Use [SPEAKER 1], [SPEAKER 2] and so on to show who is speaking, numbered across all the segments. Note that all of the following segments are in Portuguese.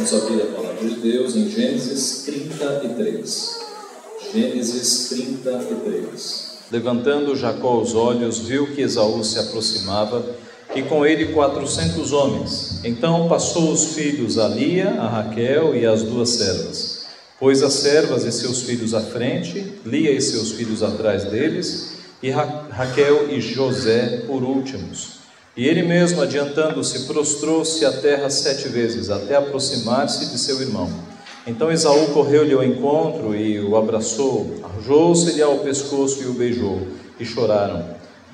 [SPEAKER 1] Vamos abrir a palavra de Deus em Gênesis 33. Gênesis 33.
[SPEAKER 2] Levantando Jacó os olhos, viu que Esaú se aproximava e com ele quatrocentos homens. Então passou os filhos a Lia, a Raquel e as duas servas. Pôs as servas e seus filhos à frente, Lia e seus filhos atrás deles, e Ra Raquel e José por últimos. E ele mesmo, adiantando-se, prostrou-se à terra sete vezes, até aproximar-se de seu irmão. Então Esaú correu-lhe ao encontro e o abraçou, arrojou-se-lhe ao pescoço e o beijou, e choraram.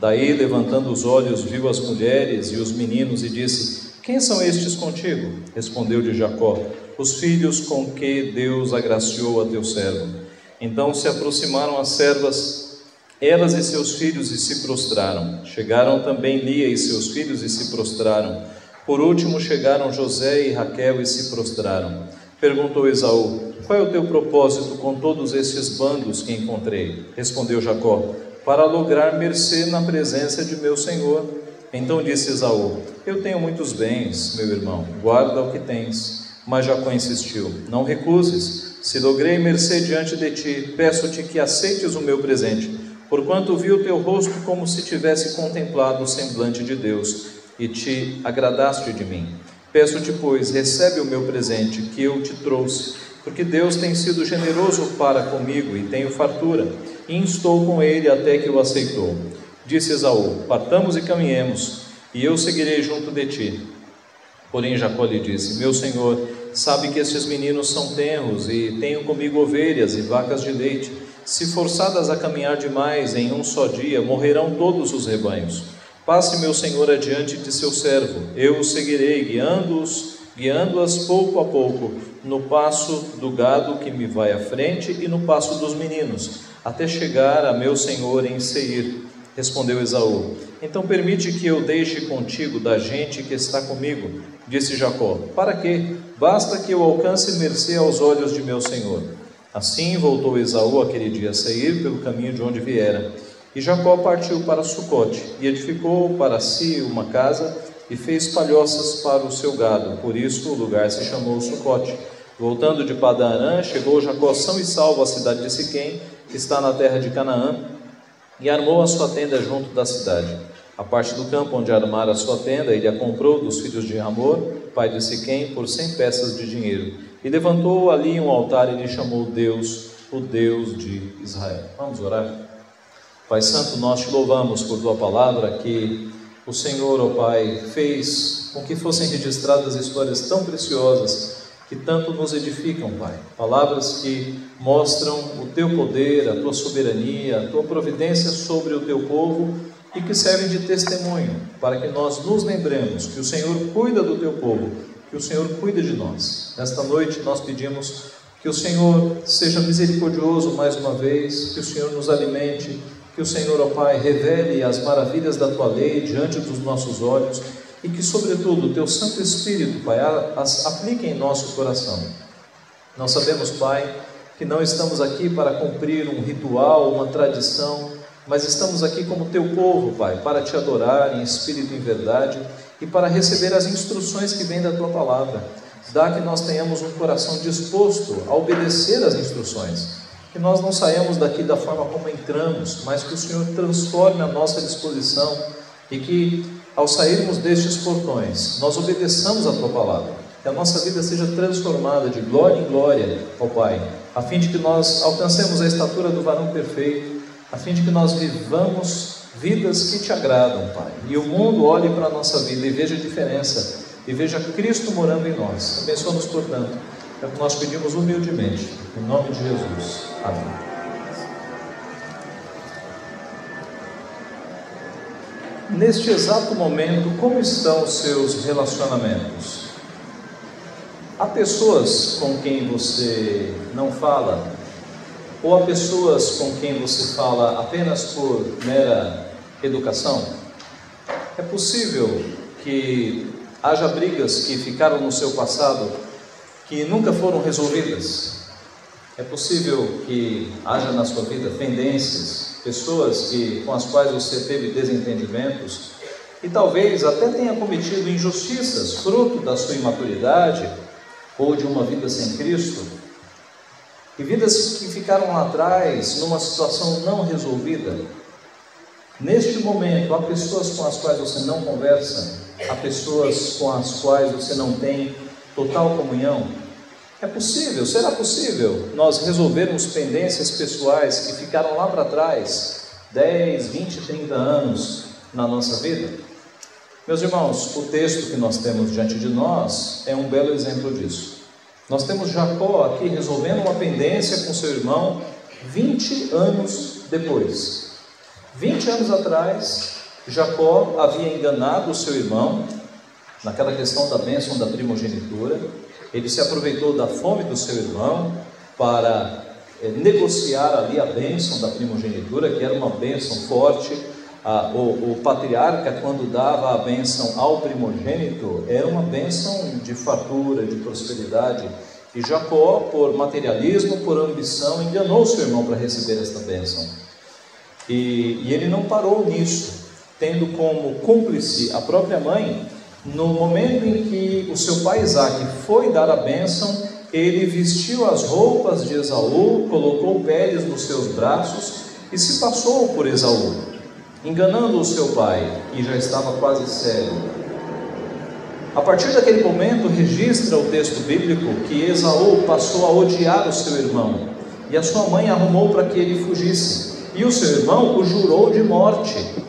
[SPEAKER 2] Daí, levantando os olhos, viu as mulheres e os meninos e disse: Quem são estes contigo? Respondeu-lhe Jacó: Os filhos com que Deus agraciou a teu servo. Então se aproximaram as servas elas e seus filhos e se prostraram. Chegaram também Lia e seus filhos e se prostraram. Por último chegaram José e Raquel e se prostraram. Perguntou Esaú: Qual é o teu propósito com todos estes bandos que encontrei? Respondeu Jacó: Para lograr mercê na presença de meu senhor. Então disse Esaú: Eu tenho muitos bens, meu irmão, guarda o que tens. Mas Jacó insistiu: Não recuses. Se logrei mercê diante de ti, peço-te que aceites o meu presente porquanto vi o teu rosto como se tivesse contemplado o semblante de Deus e te agradaste de mim. Peço-te, pois, recebe o meu presente que eu te trouxe, porque Deus tem sido generoso para comigo e tenho fartura, e instou com ele até que o aceitou. Disse Esaú: Partamos e caminhemos, e eu seguirei junto de ti. Porém, Jacó lhe disse: Meu senhor, sabe que estes meninos são tenros, e tenho comigo ovelhas e vacas de leite se forçadas a caminhar demais em um só dia, morrerão todos os rebanhos. Passe meu senhor adiante de seu servo, eu o seguirei, guiando-os, guiando-as pouco a pouco, no passo do gado que me vai à frente e no passo dos meninos, até chegar a meu senhor em Seir. Respondeu Esaú: Então permite que eu deixe contigo da gente que está comigo. Disse Jacó: Para quê? Basta que eu alcance mercê aos olhos de meu senhor. Assim voltou Esaú aquele dia a sair pelo caminho de onde viera. E Jacó partiu para Sucote e edificou para si uma casa e fez palhoças para o seu gado. Por isso o lugar se chamou Sucote. Voltando de Padarã, chegou Jacó são e salvo à cidade de Siquém, que está na terra de Canaã, e armou a sua tenda junto da cidade. A parte do campo onde armara a sua tenda, ele a comprou dos filhos de Ramor, pai de Siquém, por cem peças de dinheiro e levantou ali um altar e lhe chamou Deus, o Deus de Israel. Vamos orar? Pai Santo, nós te louvamos por tua palavra que o Senhor, ó oh Pai, fez com que fossem registradas histórias tão preciosas que tanto nos edificam, Pai. Palavras que mostram o teu poder, a tua soberania, a tua providência sobre o teu povo e que servem de testemunho para que nós nos lembremos que o Senhor cuida do teu povo que o Senhor cuide de nós. Nesta noite nós pedimos que o Senhor seja misericordioso mais uma vez, que o Senhor nos alimente, que o Senhor, ó Pai, revele as maravilhas da tua lei diante dos nossos olhos e que, sobretudo, o teu Santo Espírito, Pai, as aplique em nosso coração. Nós sabemos, Pai, que não estamos aqui para cumprir um ritual, uma tradição, mas estamos aqui como teu povo, Pai, para te adorar em espírito e em verdade e para receber as instruções que vêm da tua palavra. Dá que nós tenhamos um coração disposto a obedecer às instruções, que nós não saiamos daqui da forma como entramos, mas que o Senhor transforme a nossa disposição e que ao sairmos destes portões, nós obedeçamos a tua palavra, que a nossa vida seja transformada de glória em glória, ó Pai, a fim de que nós alcancemos a estatura do varão perfeito, a fim de que nós vivamos vidas que te agradam, Pai. E o mundo olhe para a nossa vida e veja a diferença, e veja Cristo morando em nós. Abençoa-nos, portanto, é o que nós pedimos humildemente, em nome de Jesus. Amém. Neste exato momento, como estão os seus relacionamentos? Há pessoas com quem você não fala, ou há pessoas com quem você fala apenas por mera educação? É possível que haja brigas que ficaram no seu passado que nunca foram resolvidas. É possível que haja na sua vida pendências, pessoas que, com as quais você teve desentendimentos e talvez até tenha cometido injustiças fruto da sua imaturidade ou de uma vida sem Cristo, e vidas que ficaram lá atrás numa situação não resolvida. Neste momento, há pessoas com as quais você não conversa, há pessoas com as quais você não tem total comunhão. É possível, será possível nós resolvermos pendências pessoais que ficaram lá para trás, 10, 20, 30 anos na nossa vida? Meus irmãos, o texto que nós temos diante de nós é um belo exemplo disso. Nós temos Jacó aqui resolvendo uma pendência com seu irmão 20 anos depois. 20 anos atrás, Jacó havia enganado o seu irmão naquela questão da bênção da primogenitura. Ele se aproveitou da fome do seu irmão para é, negociar ali a bênção da primogenitura, que era uma bênção forte. Ah, o, o, patriarca, quando dava a bênção ao primogênito, era uma bênção de fartura, de prosperidade. E Jacó, por materialismo, por ambição, enganou seu irmão para receber esta bênção. E, e ele não parou nisso, tendo como cúmplice a própria mãe, no momento em que o seu pai Isaac foi dar a bênção, ele vestiu as roupas de Esaú, colocou peles nos seus braços e se passou por Esaú, enganando o seu pai, e já estava quase cego. A partir daquele momento, registra o texto bíblico que Esaú passou a odiar o seu irmão, e a sua mãe arrumou para que ele fugisse, e o seu irmão o jurou de morte.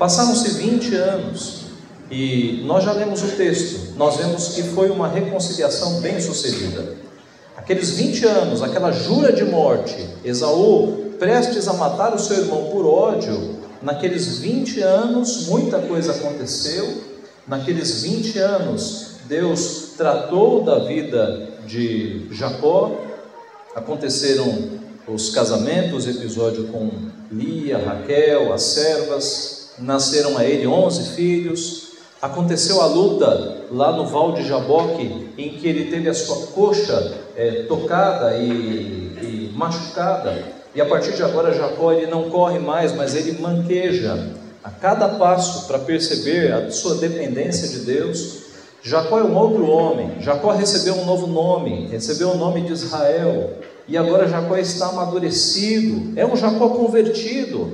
[SPEAKER 2] Passaram-se 20 anos, e nós já lemos o texto, nós vemos que foi uma reconciliação bem sucedida. Aqueles 20 anos, aquela jura de morte, Esaú prestes a matar o seu irmão por ódio, naqueles 20 anos muita coisa aconteceu. Naqueles 20 anos, Deus tratou da vida de Jacó, aconteceram os casamentos, episódio com Lia, Raquel, as servas, nasceram a ele 11 filhos, Aconteceu a luta lá no Val de Jaboque, em que ele teve a sua coxa é, tocada e, e, machucada. E a partir de agora, Jacó ele não corre mais, mas ele manqueja a cada passo para perceber a sua dependência de Deus. Jacó é um outro homem. Jacó recebeu um novo nome, recebeu o nome de Israel. E agora Jacó está amadurecido. É um Jacó convertido.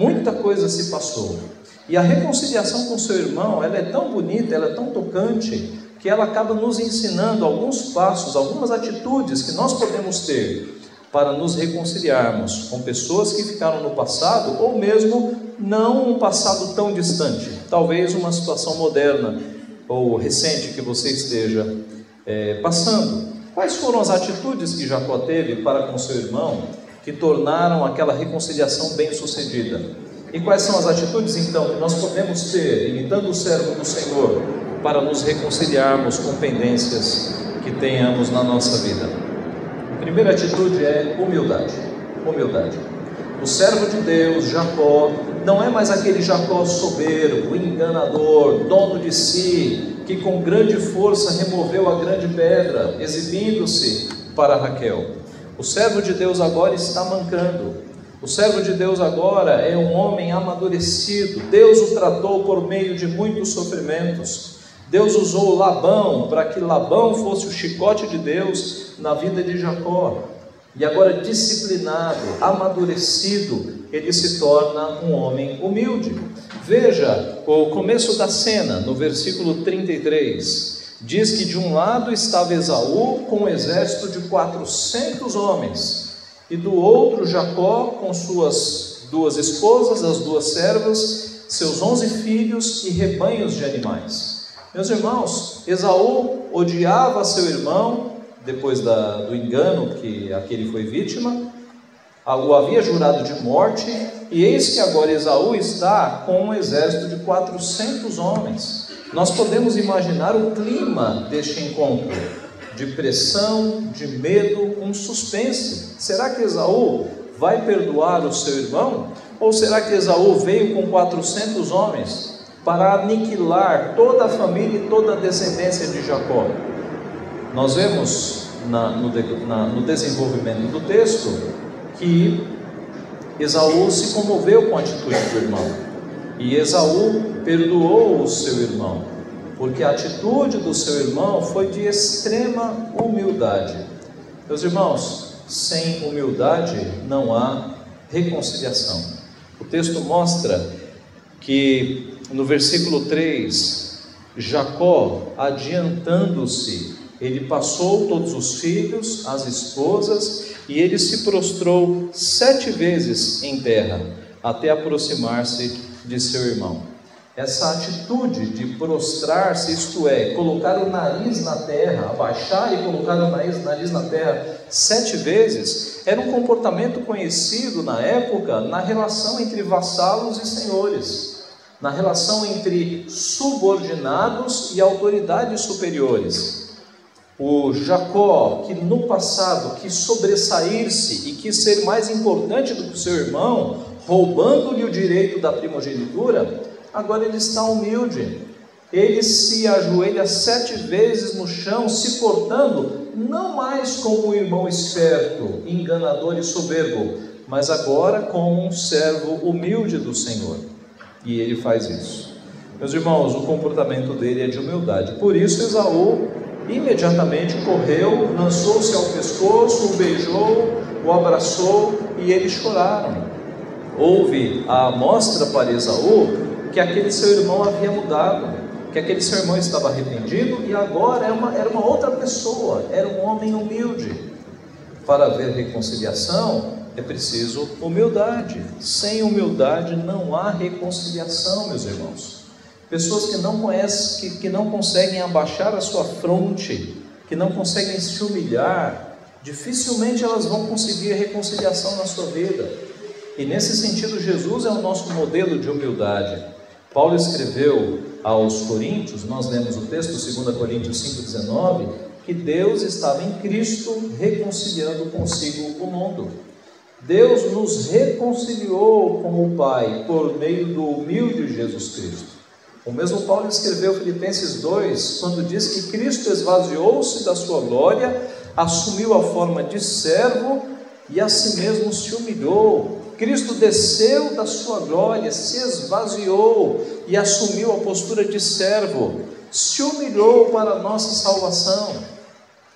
[SPEAKER 2] Muita coisa se passou. E a reconciliação com seu irmão, ela é tão bonita, ela é tão tocante, que ela acaba nos ensinando alguns passos, algumas atitudes que nós podemos ter para nos reconciliarmos com pessoas que ficaram no passado ou mesmo não um passado tão distante, talvez uma situação moderna ou recente que você esteja é, passando. Quais foram as atitudes que Jacó teve para com seu irmão que tornaram aquela reconciliação bem sucedida? E quais são as atitudes então que nós podemos ter, imitando o servo do Senhor, para nos reconciliarmos com pendências que tenhamos na nossa vida? A primeira atitude é humildade. Humildade. O servo de Deus, Jacó, não é mais aquele Jacó soberbo, enganador, dono de si, que com grande força removeu a grande pedra, exibindo-se para Raquel. O servo de Deus agora está mancando, o servo de Deus agora é um homem amadurecido. Deus o tratou por meio de muitos sofrimentos. Deus usou Labão para que Labão fosse o chicote de Deus na vida de Jacó. E agora, disciplinado, amadurecido, ele se torna um homem humilde. Veja o começo da cena, no versículo 33. Diz que de um lado estava Esaú com um exército de 400 homens e do outro Jacó com suas duas esposas, as duas servas, seus onze filhos e rebanhos de animais. Meus irmãos, Esaú odiava seu irmão depois da, do engano que aquele foi vítima, o havia jurado de morte, e eis que agora Esaú está com um exército de 400 homens. Nós podemos imaginar o clima deste encontro de pressão, de medo, um suspense. Será que Esaú vai perdoar o seu irmão? Ou será que Esaú veio com 400 homens para aniquilar toda a família e toda a descendência de Jacó? Nós vemos na, no, na, no desenvolvimento do texto que Esaú se comoveu com a atitude do irmão e Esaú perdoou o seu irmão. porque a atitude do seu irmão foi de extrema humildade. Meus irmãos, sem humildade não há reconciliação. O texto mostra que no versículo 3, Jacó, adiantando-se, ele passou todos os filhos, as esposas, e ele se prostrou sete vezes em terra, até aproximar-se de seu irmão. Essa atitude de prostrar-se, isto é, colocar o nariz na terra, abaixar e colocar o nariz, nariz na terra sete vezes, era um comportamento conhecido na época na relação entre vassalos e senhores, na relação entre subordinados e autoridades superiores. O Jacó, que no passado quis sobressair-se e quis ser mais importante do que o seu irmão, roubando-lhe o direito da primogenitura, agora ele está humilde. Ele se ajoelha sete vezes no chão, se portando não mais como um irmão esperto, enganador e soberbo, mas agora como um servo humilde do Senhor. E ele faz isso. Meus irmãos, o comportamento dele é de humildade. Por isso, Esaú imediatamente correu, lançou-se ao pescoço, o beijou, o abraçou e eles choraram. Houve a amostra para Esaú que aquele seu irmão havia mudado, que aquele seu irmão estava arrependido e agora era uma, era uma outra pessoa, era um homem humilde. Para haver reconciliação é preciso humildade. Sem humildade não há reconciliação, meus irmãos. Pessoas que não conhecem, que, que não conseguem abaixar a sua fronte, que não conseguem se humilhar, dificilmente elas vão conseguir reconciliação na sua vida. E nesse sentido, Jesus é o nosso modelo de humildade. Paulo escreveu aos Coríntios, nós lemos o texto, 2 Coríntios 5,19, que Deus estava em Cristo reconciliando consigo o mundo. Deus nos reconciliou com o Pai por meio do humilde Jesus Cristo. O mesmo Paulo escreveu Filipenses 2, quando diz que Cristo esvaziou-se da sua glória, assumiu a forma de servo e a si mesmo se humilhou, Cristo desceu da sua glória, se esvaziou e assumiu a postura de servo, se humilhou para a nossa salvação.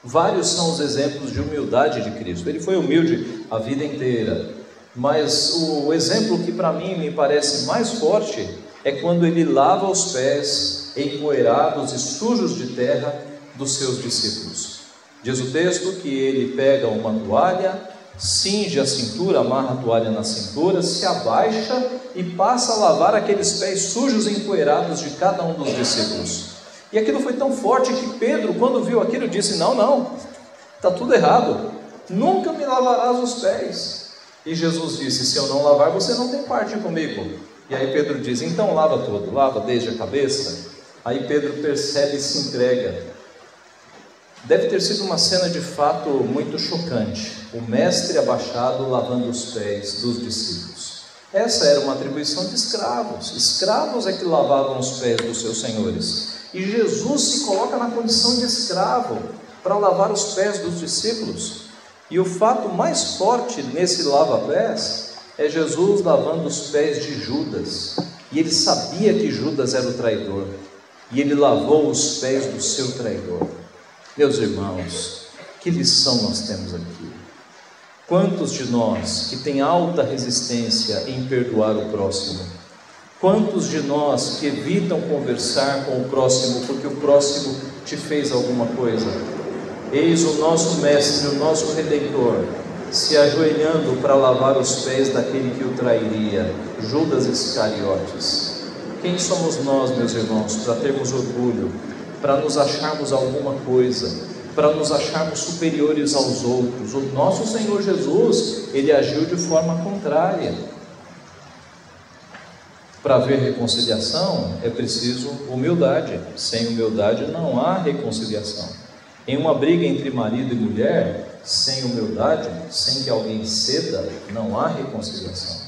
[SPEAKER 2] Vários são os exemplos de humildade de Cristo. Ele foi humilde a vida inteira, mas o exemplo que para mim me parece mais forte é quando ele lava os pés empoeirados e sujos de terra dos seus discípulos. Diz o texto que ele pega uma toalha, cinge a cintura, amarra a toalha na cintura, se abaixa e passa a lavar aqueles pés sujos e empoeirados de cada um dos discípulos. E aquilo foi tão forte que Pedro, quando viu aquilo, disse: Não, não, está tudo errado, nunca me lavarás os pés. E Jesus disse: Se eu não lavar, você não tem parte comigo. E aí Pedro diz: Então lava todo, lava desde a cabeça. Aí Pedro percebe e se entrega. Deve ter sido uma cena de fato muito chocante. O mestre abaixado lavando os pés dos discípulos. Essa era uma atribuição de escravos. Escravos é que lavavam os pés dos seus senhores. E Jesus se coloca na condição de escravo para lavar os pés dos discípulos. E o fato mais forte nesse lava-pés é Jesus lavando os pés de Judas. E ele sabia que Judas era o traidor. E ele lavou os pés do seu traidor. Meus irmãos, que lição nós temos aqui? Quantos de nós que tem alta resistência em perdoar o próximo? Quantos de nós que evitam conversar com o próximo porque o próximo te fez alguma coisa? Eis o nosso Mestre, o nosso Redentor, se ajoelhando para lavar os pés daquele que o trairia, Judas Iscariotes. Quem somos nós, meus irmãos, para termos orgulho para nos acharmos alguma coisa, para nos acharmos superiores aos outros. O nosso Senhor Jesus, ele agiu de forma contrária. Para haver reconciliação é preciso humildade. Sem humildade não há reconciliação. Em uma briga entre marido e mulher, sem humildade, sem que alguém ceda, não há reconciliação.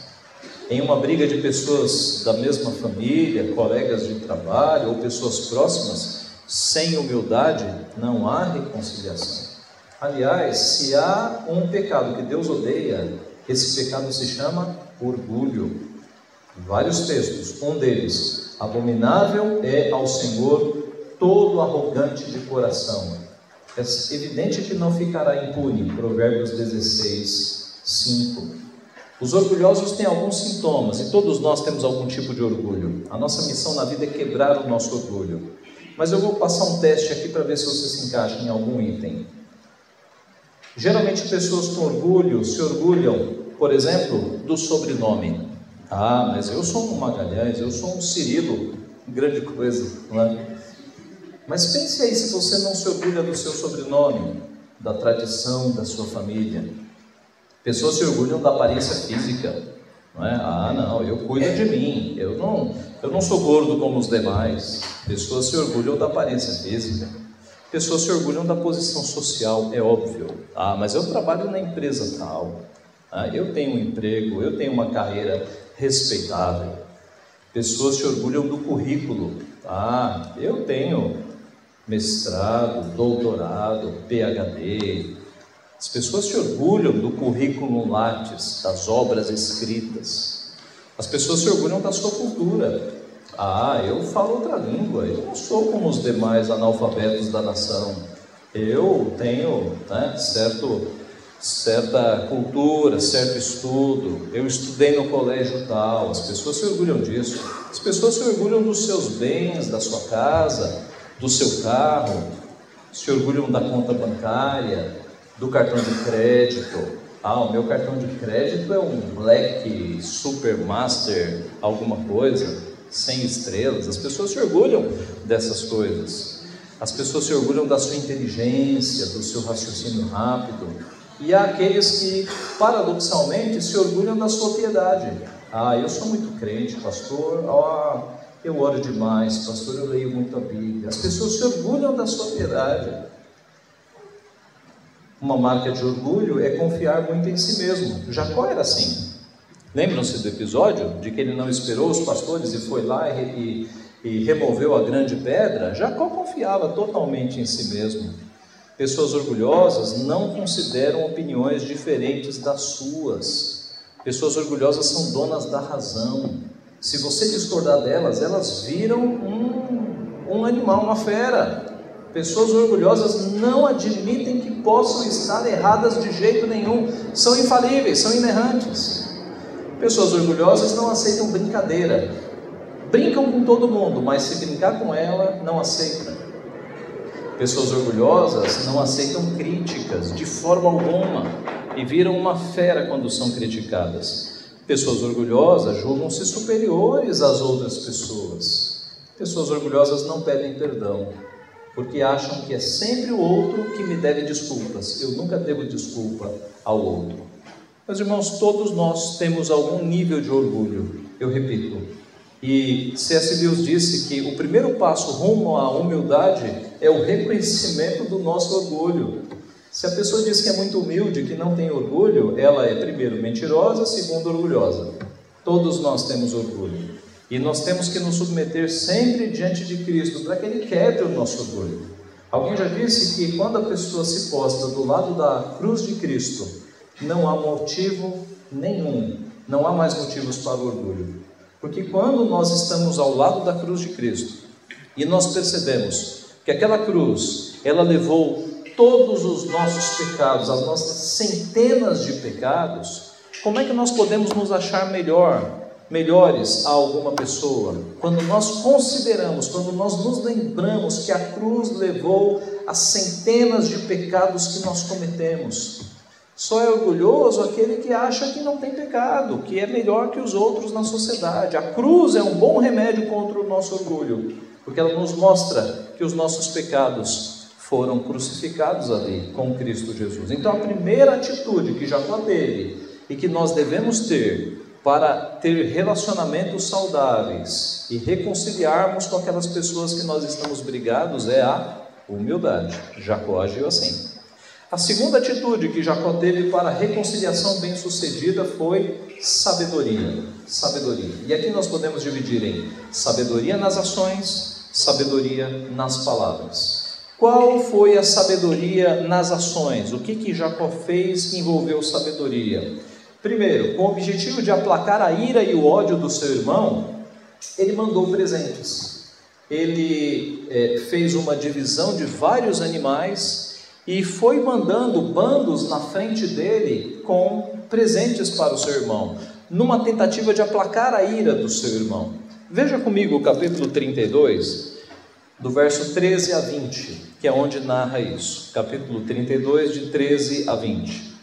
[SPEAKER 2] Em uma briga de pessoas da mesma família, colegas de trabalho ou pessoas próximas, sem humildade não há reconciliação. Aliás, se há um pecado que Deus odeia, esse pecado se chama orgulho. Vários textos, um deles, abominável é ao Senhor todo arrogante de coração. É evidente que não ficará impune. Provérbios 16, 5. Os orgulhosos têm alguns sintomas e todos nós temos algum tipo de orgulho. A nossa missão na vida é quebrar o nosso orgulho. Mas eu vou passar um teste aqui para ver se você se encaixa em algum item. Geralmente pessoas com orgulho se orgulham, por exemplo, do sobrenome. Ah, mas eu sou um Magalhães, eu sou um Cirilo, grande coisa, não é? Mas pense aí se você não se orgulha do seu sobrenome, da tradição da sua família. Pessoas se orgulham da aparência física. Não é? Ah, não, eu cuido de mim. Eu não, eu não sou gordo como os demais. Pessoas se orgulham da aparência física. Pessoas se orgulham da posição social, é óbvio. Ah, mas eu trabalho na empresa tal. Ah, eu tenho um emprego, eu tenho uma carreira respeitável. Pessoas se orgulham do currículo. Ah, eu tenho mestrado, doutorado, PhD. As pessoas se orgulham do currículo Lattes, das obras escritas. As pessoas se orgulham da sua cultura. Ah, eu falo outra língua, eu não sou como os demais analfabetos da nação. Eu tenho né, certo, certa cultura, certo estudo, eu estudei no colégio tal. As pessoas se orgulham disso. As pessoas se orgulham dos seus bens, da sua casa, do seu carro, se orgulham da conta bancária, do cartão de crédito. Ah, o meu cartão de crédito é um Black Supermaster, alguma coisa, sem estrelas. As pessoas se orgulham dessas coisas. As pessoas se orgulham da sua inteligência, do seu raciocínio rápido. E há aqueles que, paradoxalmente, se orgulham da sua piedade. Ah, eu sou muito crente, pastor. Ah, eu oro demais, pastor, eu leio muito a Bíblia. As pessoas se orgulham da sua piedade. Uma marca de orgulho é confiar muito em si mesmo. Jacó era assim. Lembram-se do episódio de que ele não esperou os pastores e foi lá e, e, e removeu a grande pedra? Jacó confiava totalmente em si mesmo. Pessoas orgulhosas não consideram opiniões diferentes das suas. Pessoas orgulhosas são donas da razão. Se você discordar delas, elas viram um, um animal, uma fera. Pessoas orgulhosas não admitem que possam estar erradas de jeito nenhum, são infalíveis, são inerrantes. Pessoas orgulhosas não aceitam brincadeira, brincam com todo mundo, mas se brincar com ela, não aceitam. Pessoas orgulhosas não aceitam críticas de forma alguma e viram uma fera quando são criticadas. Pessoas orgulhosas julgam-se superiores às outras pessoas. Pessoas orgulhosas não pedem perdão, porque acham que é sempre o outro que me deve desculpas. Eu nunca devo desculpa ao outro. Meus irmãos, todos nós temos algum nível de orgulho, eu repito. E C.S. Lewis disse que o primeiro passo rumo à humildade é o reconhecimento do nosso orgulho. Se a pessoa diz que é muito humilde, que não tem orgulho, ela é, primeiro, mentirosa, segundo, orgulhosa. Todos nós temos orgulho. E nós temos que nos submeter sempre diante de Cristo para que Ele quebre o nosso orgulho. Alguém já disse que quando a pessoa se posta do lado da cruz de Cristo, não há motivo nenhum, não há mais motivos para o orgulho. Porque quando nós estamos ao lado da cruz de Cristo e nós percebemos que aquela cruz, ela levou todos os nossos pecados, as nossas centenas de pecados, como é que nós podemos nos achar melhor, melhores a alguma pessoa? Quando nós consideramos, quando nós nos lembramos que a cruz levou as centenas de pecados que nós cometemos. Só é orgulhoso aquele que acha que não tem pecado, que é melhor que os outros na sociedade. A cruz é um bom remédio contra o nosso orgulho, porque ela nos mostra que os nossos pecados foram crucificados ali com Cristo Jesus. Então, a primeira atitude que Jacó teve e que nós devemos ter para ter relacionamentos saudáveis e reconciliarmos com aquelas pessoas que nós estamos brigados é a humildade. Jacó agiu assim. A segunda atitude que Jacó teve para a reconciliação bem-sucedida foi sabedoria. Sabedoria. E aqui nós podemos dividir em sabedoria nas ações, sabedoria nas palavras. Qual foi a sabedoria nas ações? O que, que Jacó fez que envolveu sabedoria? Primeiro, com o objetivo de aplacar a ira e o ódio do seu irmão, ele mandou presentes. ele é, fez uma divisão de vários animais e foi mandando bandos na frente dele com presentes para o seu irmão, numa tentativa de aplacar a ira do seu irmão. Veja comigo o capítulo 32, do verso 13 a 20, que é onde narra isso. Capítulo 32, de 13 a 20.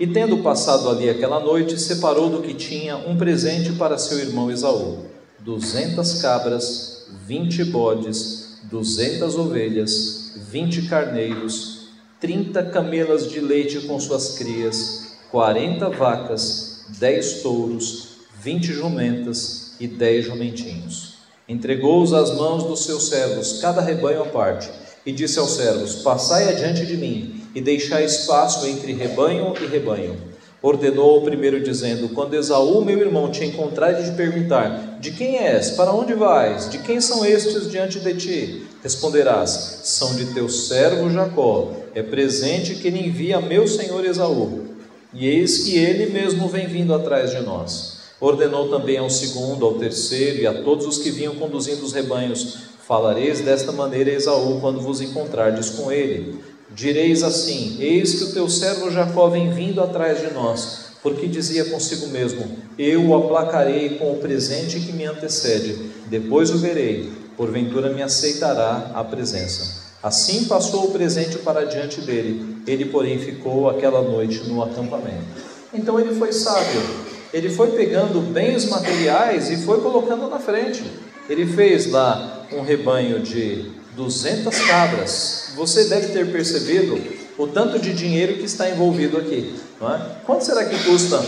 [SPEAKER 2] E tendo passado ali aquela noite, separou do que tinha um presente para seu irmão Esaú: duzentas cabras, vinte bodes, duzentas ovelhas, vinte carneiros, trinta camelas de leite com suas crias, quarenta vacas, dez touros, vinte jumentas e dez jumentinhos. Entregou-os às mãos dos seus servos, cada rebanho à parte, e disse aos servos: Passai adiante de mim, e deixai espaço entre rebanho e rebanho. Ordenou o primeiro, dizendo: Quando Esaú, meu irmão, te encontrar e te perguntar: De quem és? Para onde vais? De quem são estes diante de ti? Responderás: São de teu servo Jacó. É presente que ele envia a meu senhor Esaú. E eis que ele mesmo vem vindo atrás de nós. Ordenou também ao segundo, ao terceiro e a todos os que vinham conduzindo os rebanhos: Falareis desta maneira a Esaú quando vos encontrardes com ele. Direis assim: Eis que o teu servo Jacó vem vindo atrás de nós, porque dizia consigo mesmo: Eu o aplacarei com o presente que me antecede, depois o verei, porventura me aceitará a presença. Assim passou o presente para diante dele, ele, porém, ficou aquela noite no acampamento. Então ele foi sábio ele foi pegando bens materiais e foi colocando na frente. Ele fez lá um rebanho de 200 cabras. Você deve ter percebido o tanto de dinheiro que está envolvido aqui. Não é? Quanto será que custa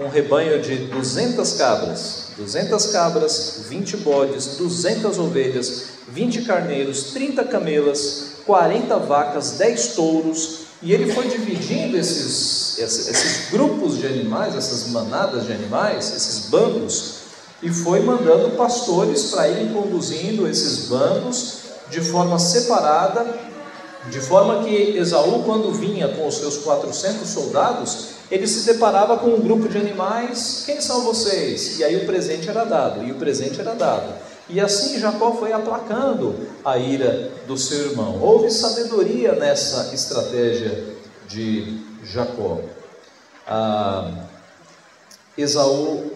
[SPEAKER 2] um rebanho de 200 cabras? 200 cabras, 20 bodes, 200 ovelhas, 20 carneiros, 30 camelas, 40 vacas, 10 touros, e ele foi dividindo esses, esses grupos de animais, essas manadas de animais, esses bandos, e foi mandando pastores para irem conduzindo esses bandos de forma separada, de forma que Esaú, quando vinha com os seus 400 soldados, ele se deparava com um grupo de animais: quem são vocês? E aí o presente era dado, e o presente era dado. E assim Jacó foi aplacando a ira do seu irmão. Houve sabedoria nessa estratégia de Jacó. Ah, Esaú,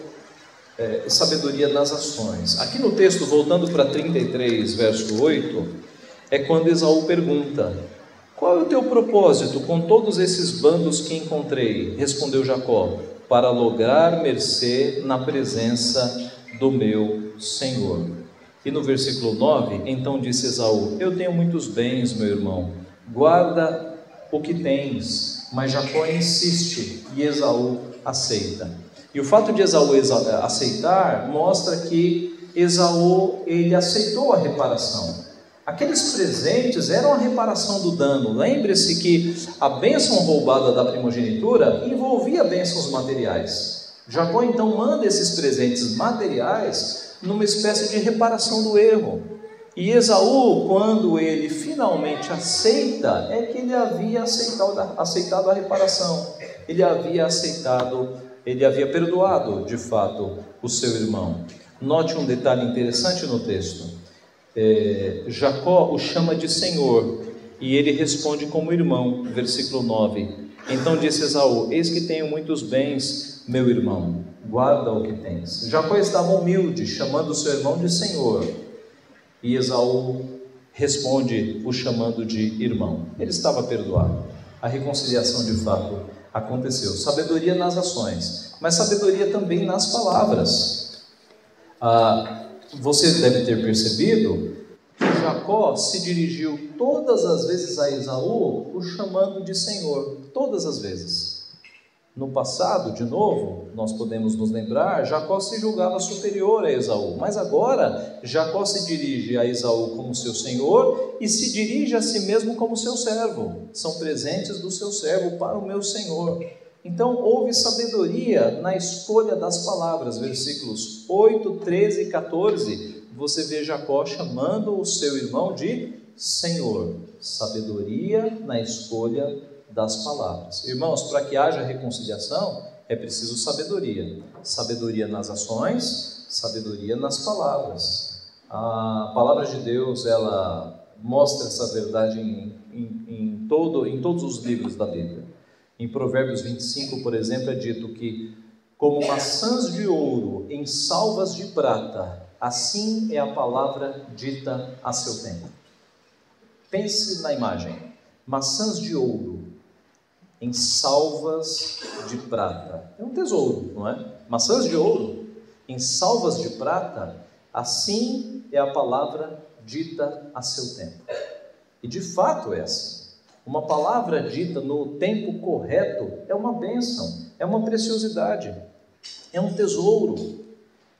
[SPEAKER 2] é, sabedoria nas ações. Aqui no texto, voltando para 33, verso 8, é quando Esaú pergunta: Qual é o teu propósito com todos esses bandos que encontrei? Respondeu Jacó: Para lograr mercê na presença do meu Senhor. E no versículo 9, então disse Esaú: Eu tenho muitos bens, meu irmão, guarda o que tens. Mas Jacó insiste e Esaú aceita. E o fato de Esaú aceitar mostra que Esaú ele aceitou a reparação. Aqueles presentes eram a reparação do dano. Lembre-se que a bênção roubada da primogenitura envolvia bênçãos materiais. Jacó então manda esses presentes materiais numa espécie de reparação do erro. E Esaú, quando ele finalmente aceita, é que ele havia aceitado, aceitado a reparação, ele havia aceitado, ele havia perdoado de fato o seu irmão. Note um detalhe interessante no texto: é, Jacó o chama de Senhor e ele responde como irmão, versículo 9. Então disse Esaú: Eis que tenho muitos bens, meu irmão guarda o que tens. Jacó estava humilde, chamando seu irmão de Senhor, e Esaú responde o chamando de irmão. Ele estava perdoado. A reconciliação de fato aconteceu. Sabedoria nas ações, mas sabedoria também nas palavras. Ah, você deve ter percebido que Jacó se dirigiu todas as vezes a Esaú o chamando de Senhor, todas as vezes. No passado, de novo, nós podemos nos lembrar, Jacó se julgava superior a Esaú, mas agora Jacó se dirige a Esaú como seu senhor e se dirige a si mesmo como seu servo. São presentes do seu servo para o meu senhor. Então houve sabedoria na escolha das palavras, versículos 8, 13 e 14. Você vê Jacó chamando o seu irmão de Senhor. Sabedoria na escolha das palavras. Irmãos, para que haja reconciliação, é preciso sabedoria. Sabedoria nas ações, sabedoria nas palavras. A palavra de Deus, ela mostra essa verdade em, em, em, todo, em todos os livros da Bíblia. Em Provérbios 25, por exemplo, é dito que, como maçãs de ouro em salvas de prata, assim é a palavra dita a seu tempo. Pense na imagem: maçãs de ouro em salvas de prata. É um tesouro, não é? Maçãs de ouro em salvas de prata, assim é a palavra dita a seu tempo. E de fato é assim. Uma palavra dita no tempo correto é uma bênção, é uma preciosidade, é um tesouro.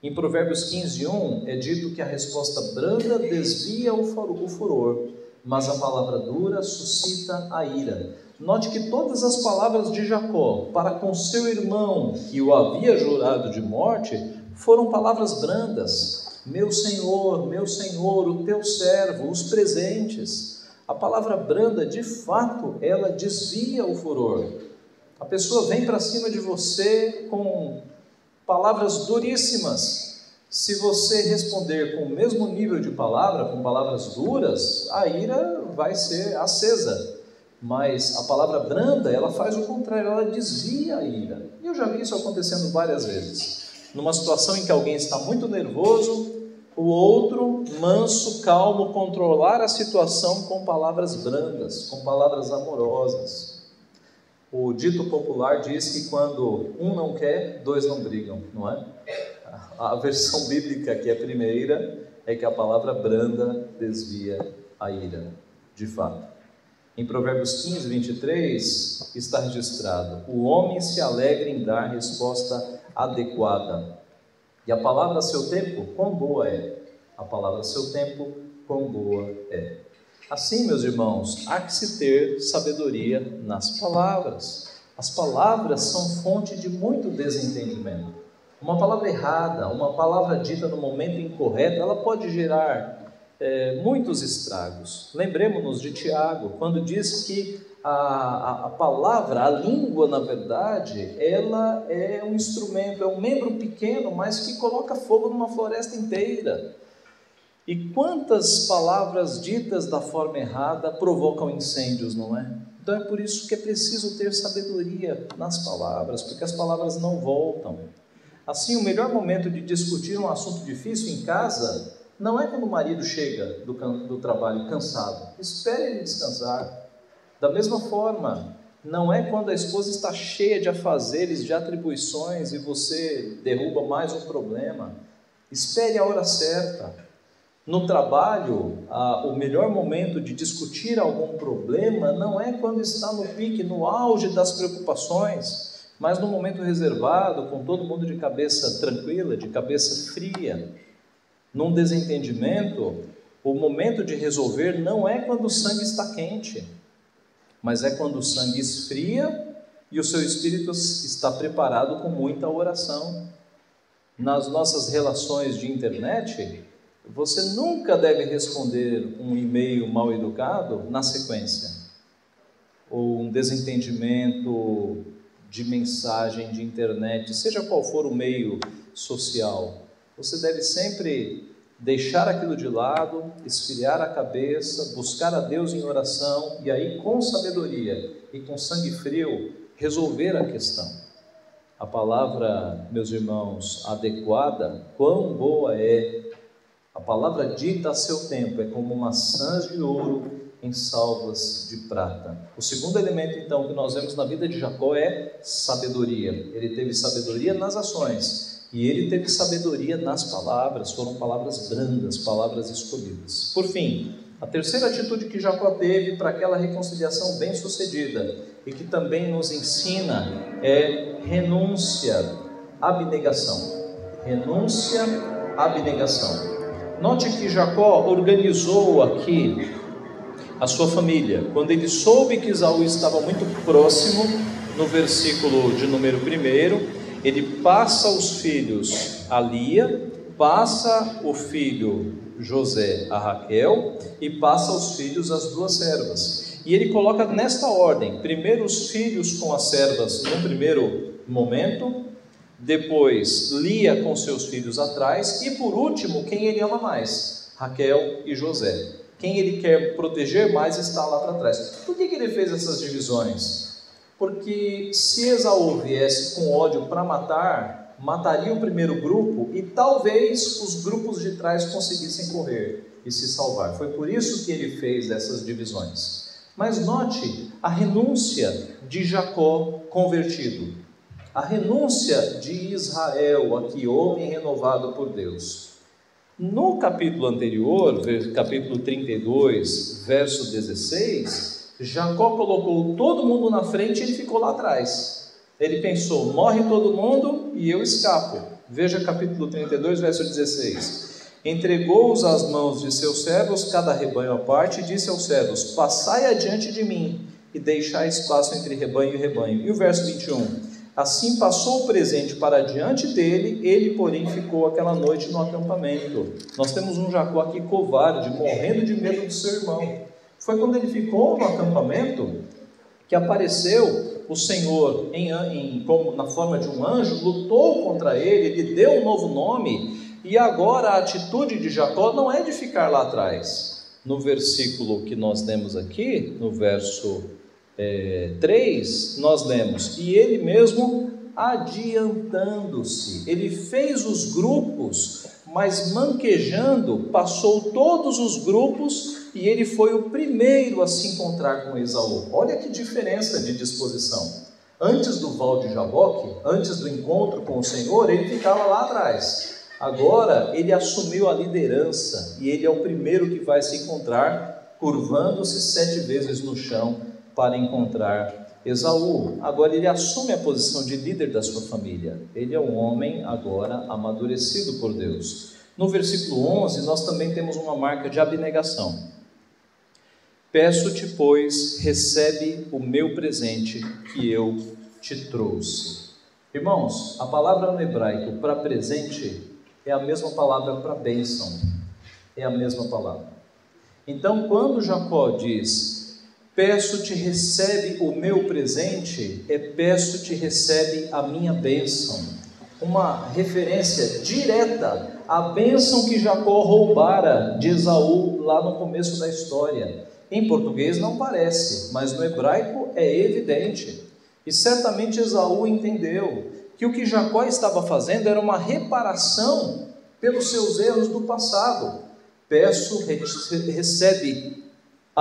[SPEAKER 2] Em Provérbios 15, 1 é dito que a resposta branda desvia o furor, mas a palavra dura suscita a ira. Note que todas as palavras de Jacó para com seu irmão, que o havia jurado de morte, foram palavras brandas. Meu Senhor, meu Senhor, o teu servo, os presentes. A palavra branda, de fato, ela desvia o furor. A pessoa vem para cima de você com palavras duríssimas. Se você responder com o mesmo nível de palavra, com palavras duras, a ira vai ser acesa. Mas a palavra branda, ela faz o contrário, ela desvia a ira. E eu já vi isso acontecendo várias vezes. Numa situação em que alguém está muito nervoso, o outro, manso, calmo, controlar a situação com palavras brandas, com palavras amorosas. O dito popular diz que quando um não quer, dois não brigam, não é? A versão bíblica, que é a primeira, é que a palavra branda desvia a ira, de fato. Em Provérbios 15, 23, está registrado: O homem se alegra em dar resposta adequada. E a palavra a seu tempo, quão boa é? A palavra a seu tempo, quão boa é. Assim, meus irmãos, há que se ter sabedoria nas palavras. As palavras são fonte de muito desentendimento. Uma palavra errada, uma palavra dita no momento incorreto, ela pode gerar é, muitos estragos. Lembremos-nos de Tiago, quando diz que a, a, palavra, a língua, na verdade, ela é um instrumento, é um membro pequeno, mas que coloca fogo numa floresta inteira. E quantas palavras ditas da forma errada provocam incêndios, não é? Então é por isso que é preciso ter sabedoria nas palavras, porque as palavras não voltam. Assim, o melhor momento de discutir um assunto difícil em casa não é quando o marido chega do, do trabalho cansado. Espere ele descansar. Da mesma forma, não é quando a esposa está cheia de afazeres, de atribuições e você derruba mais um problema. Espere a hora certa. No trabalho, a, o melhor momento de discutir algum problema não é quando está no pique, no auge das preocupações, mas no momento reservado, com todo mundo de cabeça tranquila, de cabeça fria. Num desentendimento, o momento de resolver não é quando o sangue está quente, mas é quando o sangue esfria e o seu espírito está preparado com muita oração. Nas nossas relações de internet, você nunca deve responder um e-mail mal educado na sequência, ou um desentendimento de mensagem de internet, seja qual for o meio social você deve sempre deixar aquilo de lado, esfriar a cabeça, buscar a Deus em oração e aí, com sabedoria e com sangue frio, resolver a questão. A palavra, meus irmãos, adequada, quão boa é. A palavra dita a seu tempo é como maçãs de ouro em salvas de prata. O segundo elemento, então, que nós vemos na vida de Jacó é sabedoria. Ele teve sabedoria nas ações e ele teve sabedoria nas palavras, foram palavras brandas, palavras escolhidas. Por fim, a terceira atitude que Jacó teve para aquela reconciliação bem-sucedida e que também nos ensina é renúncia, abnegação. Renúncia, abnegação. Note que Jacó organizou aqui a sua família. Quando ele soube que Isaú estava muito próximo, no versículo de número 1, ele passa os filhos a Lia, passa o filho José a Raquel e passa os filhos às duas servas. E ele coloca nesta ordem: primeiro os filhos com as servas no primeiro momento, depois Lia com seus filhos atrás e por último quem ele ama mais, Raquel e José. Quem ele quer proteger mais está lá para trás. Por que, que ele fez essas divisões? Porque se Esaú viesse com ódio para matar, mataria o primeiro grupo e talvez os grupos de trás conseguissem correr e se salvar. Foi por isso que ele fez essas divisões. Mas note a renúncia de Jacó convertido, a renúncia de Israel, aqui homem renovado por Deus. No capítulo anterior, capítulo 32, verso 16, Jacó colocou todo mundo na frente e ele ficou lá atrás. Ele pensou: morre todo mundo e eu escapo. Veja capítulo 32, verso 16. Entregou-os às mãos de seus servos, cada rebanho à parte, e disse aos servos: Passai adiante de mim e deixai espaço entre rebanho e rebanho. E o verso 21. Assim passou o presente para diante dele, ele, porém, ficou aquela noite no acampamento. Nós temos um Jacó aqui covarde, morrendo de medo do seu irmão. Foi quando ele ficou no acampamento que apareceu o Senhor em, em, como, na forma de um anjo, lutou contra ele, lhe deu um novo nome, e agora a atitude de Jacó não é de ficar lá atrás. No versículo que nós temos aqui, no verso é, 3, nós lemos: E ele mesmo adiantando-se, ele fez os grupos, mas manquejando, passou todos os grupos e ele foi o primeiro a se encontrar com Esaú. Olha que diferença de disposição. Antes do Val de Jaboque, antes do encontro com o Senhor, ele ficava lá atrás. Agora ele assumiu a liderança e ele é o primeiro que vai se encontrar, curvando-se sete vezes no chão para encontrar Esaú. Agora ele assume a posição de líder da sua família. Ele é um homem agora amadurecido por Deus. No versículo 11, nós também temos uma marca de abnegação. Peço-te, pois, recebe o meu presente que eu te trouxe. Irmãos, a palavra no hebraico para presente é a mesma palavra para bênção. É a mesma palavra. Então, quando Jacó diz Peço-te, recebe o meu presente, é peço-te, recebe a minha bênção. Uma referência direta à bênção que Jacó roubara de Esaú lá no começo da história. Em português não parece, mas no hebraico é evidente. E certamente Esaú entendeu que o que Jacó estava fazendo era uma reparação pelos seus erros do passado. Peço, recebe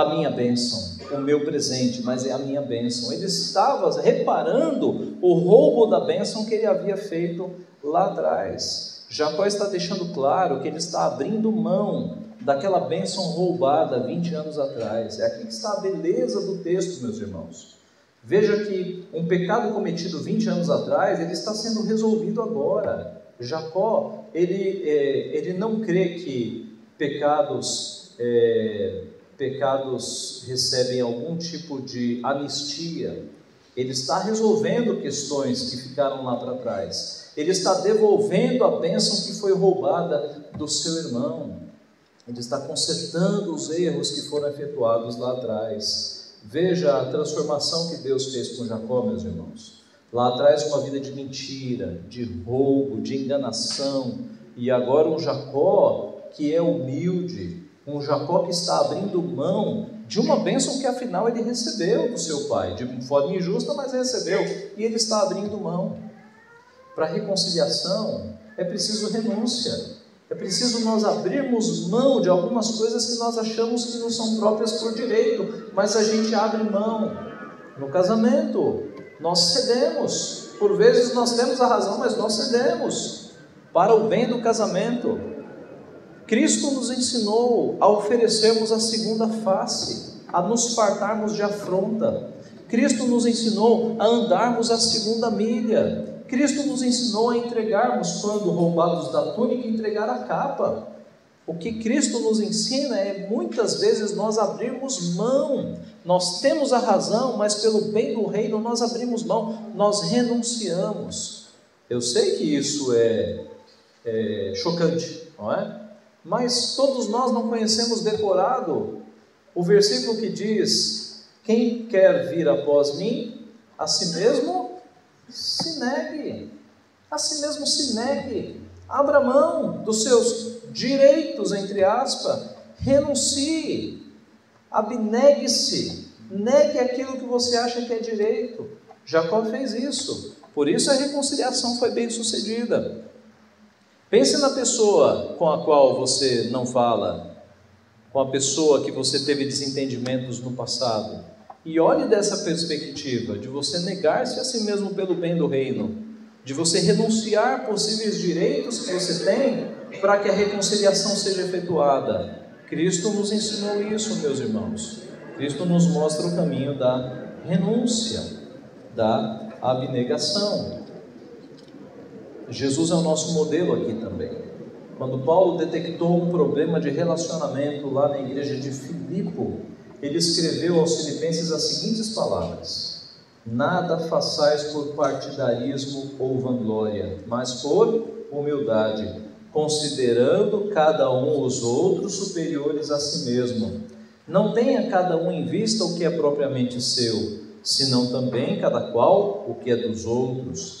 [SPEAKER 2] a minha bênção, o meu presente, mas é a minha bênção. Ele estava reparando o roubo da bênção que ele havia feito lá atrás. Jacó está deixando claro que ele está abrindo mão daquela bênção roubada 20 anos atrás. É aqui que está a beleza do texto, meus irmãos. Veja que um pecado cometido 20 anos atrás, ele está sendo resolvido agora. Jacó, ele, é, ele não crê que pecados é, pecados recebem algum tipo de anistia, ele está resolvendo questões que ficaram lá para trás. Ele está devolvendo a bênção que foi roubada do seu irmão. Ele está consertando os erros que foram efetuados lá atrás. Veja a transformação que Deus fez com Jacó, meus irmãos. Lá atrás, uma vida de mentira, de roubo, de enganação. E agora, um Jacó que é humilde, um Jacó que está abrindo mão de uma bênção que afinal ele recebeu do seu pai, de forma injusta, mas recebeu, e ele está abrindo mão. Para reconciliação é preciso renúncia, é preciso nós abrirmos mão de algumas coisas que nós achamos que não são próprias por direito, mas a gente abre mão. No casamento, nós cedemos, por vezes nós temos a razão, mas nós cedemos para o bem do casamento. Cristo nos ensinou a oferecermos a segunda face, a nos fartarmos de afronta. Cristo nos ensinou a andarmos a segunda milha. Cristo nos ensinou a entregarmos, quando roubados da túnica, entregar a capa. O que Cristo nos ensina é muitas vezes nós abrirmos mão. Nós temos a razão, mas pelo bem do reino nós abrimos mão, nós renunciamos. Eu sei que isso é, é chocante, não é? Mas todos nós não conhecemos decorado o versículo que diz: Quem quer vir após mim, a si mesmo se negue. A si mesmo se negue. Abra mão dos seus direitos, entre aspas. Renuncie, abnegue-se, negue aquilo que você acha que é direito. Jacó fez isso, por isso a reconciliação foi bem sucedida. Pense na pessoa com a qual você não fala, com a pessoa que você teve desentendimentos no passado. E olhe dessa perspectiva de você negar-se a si mesmo pelo bem do reino, de você renunciar possíveis direitos que você tem para que a reconciliação seja efetuada. Cristo nos ensinou isso, meus irmãos. Cristo nos mostra o caminho da renúncia, da abnegação. Jesus é o nosso modelo aqui também. Quando Paulo detectou um problema de relacionamento lá na igreja de Filipe, ele escreveu aos filipenses as seguintes palavras: Nada façais por partidarismo ou vanglória, mas por humildade, considerando cada um os outros superiores a si mesmo. Não tenha cada um em vista o que é propriamente seu, senão também cada qual o que é dos outros.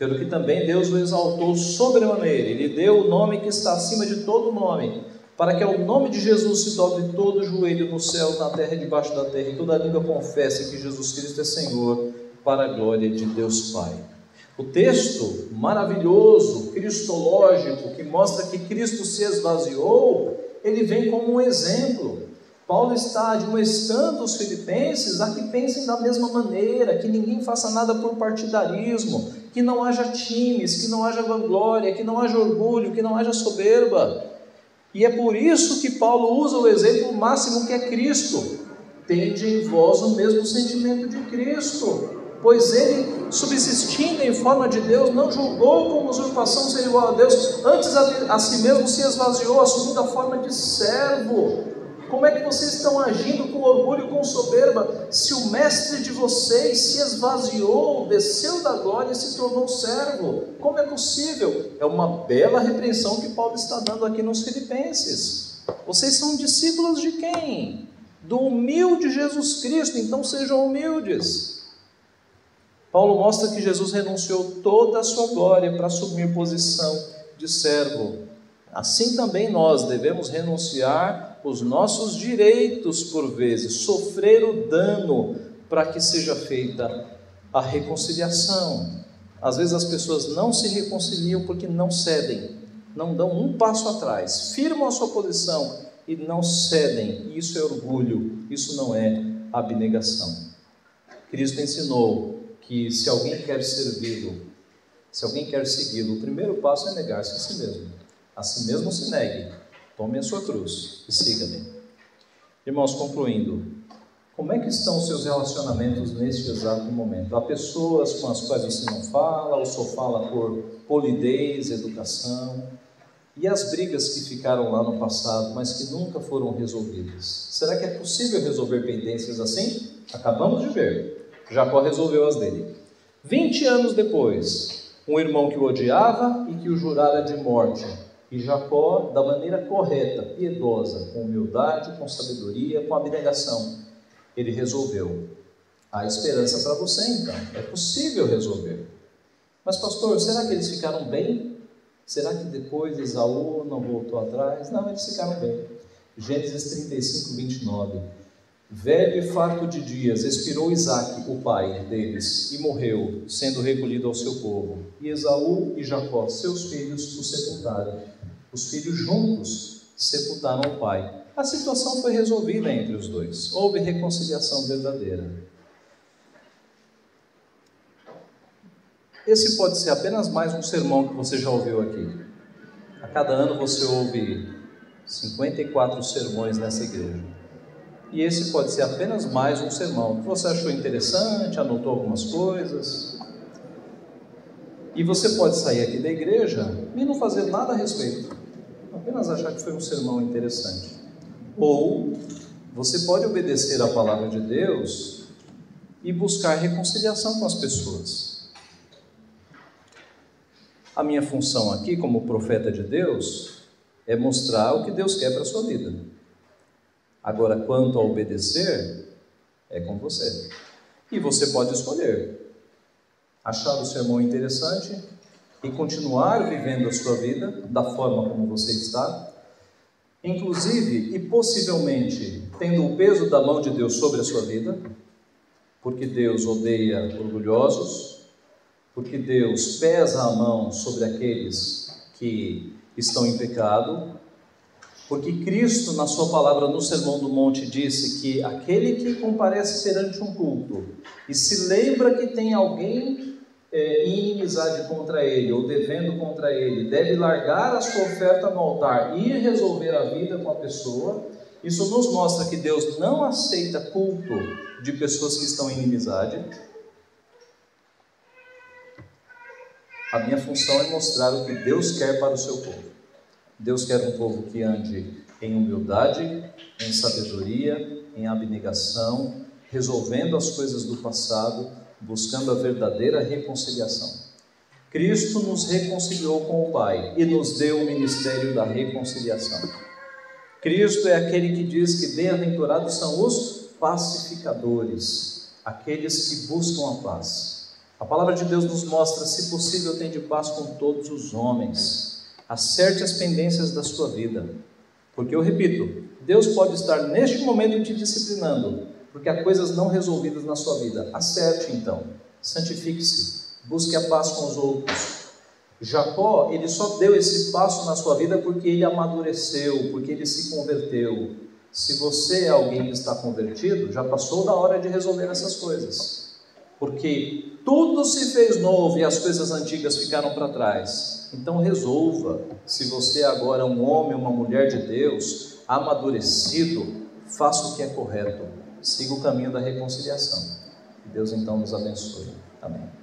[SPEAKER 2] Pelo que também Deus o exaltou sobremaneira, e lhe deu o nome que está acima de todo nome, para que ao nome de Jesus se dobre todo o joelho nos céus, na terra e debaixo da terra, e toda língua confesse que Jesus Cristo é Senhor, para a glória de Deus Pai. O texto maravilhoso, cristológico, que mostra que Cristo se esvaziou, ele vem como um exemplo. Paulo está admoestando os filipenses a que pensem da mesma maneira, que ninguém faça nada por partidarismo, que não haja times, que não haja vanglória, que não haja orgulho, que não haja soberba. E é por isso que Paulo usa o exemplo máximo que é Cristo. Tende em vós o mesmo sentimento de Cristo pois ele, subsistindo em forma de Deus, não julgou como usurpação ser igual a Deus, antes a, a si mesmo se esvaziou, assumindo a forma de servo. Como é que vocês estão agindo com orgulho, com soberba, se o mestre de vocês se esvaziou, desceu da glória e se tornou servo? Como é possível? É uma bela repreensão que Paulo está dando aqui nos Filipenses. Vocês são discípulos de quem? Do humilde Jesus Cristo, então sejam humildes. Paulo mostra que Jesus renunciou toda a sua glória para assumir posição de servo. Assim também nós devemos renunciar os nossos direitos por vezes, sofrer o dano para que seja feita a reconciliação. Às vezes as pessoas não se reconciliam porque não cedem, não dão um passo atrás, firmam a sua posição e não cedem. Isso é orgulho, isso não é abnegação. Cristo ensinou que se alguém quer servi-lo, se alguém quer segui-lo, o primeiro passo é negar-se a si mesmo. A si mesmo se negue, tome a sua cruz e siga-me. Irmãos, concluindo, como é que estão os seus relacionamentos neste exato momento? Há pessoas com as quais você não fala, ou só fala por polidez, educação, e as brigas que ficaram lá no passado, mas que nunca foram resolvidas. Será que é possível resolver pendências assim? Acabamos de ver. Jacó resolveu as dele. Vinte anos depois, um irmão que o odiava e que o jurara de morte. E Jacó, da maneira correta, piedosa, com humildade, com sabedoria, com abnegação, ele resolveu. Há esperança para você então, é possível resolver. Mas, pastor, será que eles ficaram bem? Será que depois Esaú não voltou atrás? Não, eles ficaram bem. Gênesis 35, 29. Velho e farto de dias, expirou Isaque, o pai deles, e morreu, sendo recolhido ao seu povo. E Esaú e Jacó, seus filhos, o sepultaram. Os filhos juntos sepultaram o pai. A situação foi resolvida entre os dois. Houve reconciliação verdadeira. Esse pode ser apenas mais um sermão que você já ouviu aqui. A cada ano você ouve 54 sermões nessa igreja. E esse pode ser apenas mais um sermão que você achou interessante, anotou algumas coisas. E você pode sair aqui da igreja e não fazer nada a respeito, apenas achar que foi um sermão interessante. Ou Você pode obedecer a palavra de Deus e buscar reconciliação com as pessoas. A minha função aqui, como profeta de Deus, é mostrar o que Deus quer para a sua vida. Agora, quanto a obedecer, é com você. E você pode escolher achar o sermão interessante e continuar vivendo a sua vida da forma como você está, inclusive e possivelmente tendo o peso da mão de Deus sobre a sua vida, porque Deus odeia orgulhosos, porque Deus pesa a mão sobre aqueles que estão em pecado, porque Cristo, na Sua palavra no Sermão do Monte, disse que aquele que comparece perante um culto e se lembra que tem alguém é, inimizade contra ele ou devendo contra ele, deve largar a sua oferta no altar e resolver a vida com a pessoa. Isso nos mostra que Deus não aceita culto de pessoas que estão em inimizade. A minha função é mostrar o que Deus quer para o seu povo. Deus quer um povo que ande em humildade, em sabedoria, em abnegação, resolvendo as coisas do passado, buscando a verdadeira reconciliação. Cristo nos reconciliou com o Pai e nos deu o ministério da reconciliação. Cristo é aquele que diz que bem-aventurados são os pacificadores, aqueles que buscam a paz. A palavra de Deus nos mostra, se possível, tem de paz com todos os homens Acerte as pendências da sua vida. Porque eu repito, Deus pode estar neste momento te disciplinando, porque há coisas não resolvidas na sua vida. Acerte então, santifique-se, busque a paz com os outros. Jacó, ele só deu esse passo na sua vida porque ele amadureceu, porque ele se converteu. Se você é alguém que está convertido, já passou da hora de resolver essas coisas. Porque tudo se fez novo e as coisas antigas ficaram para trás. Então resolva, se você agora é um homem, uma mulher de Deus, amadurecido, faça o que é correto, siga o caminho da reconciliação. Que Deus então nos abençoe. Amém.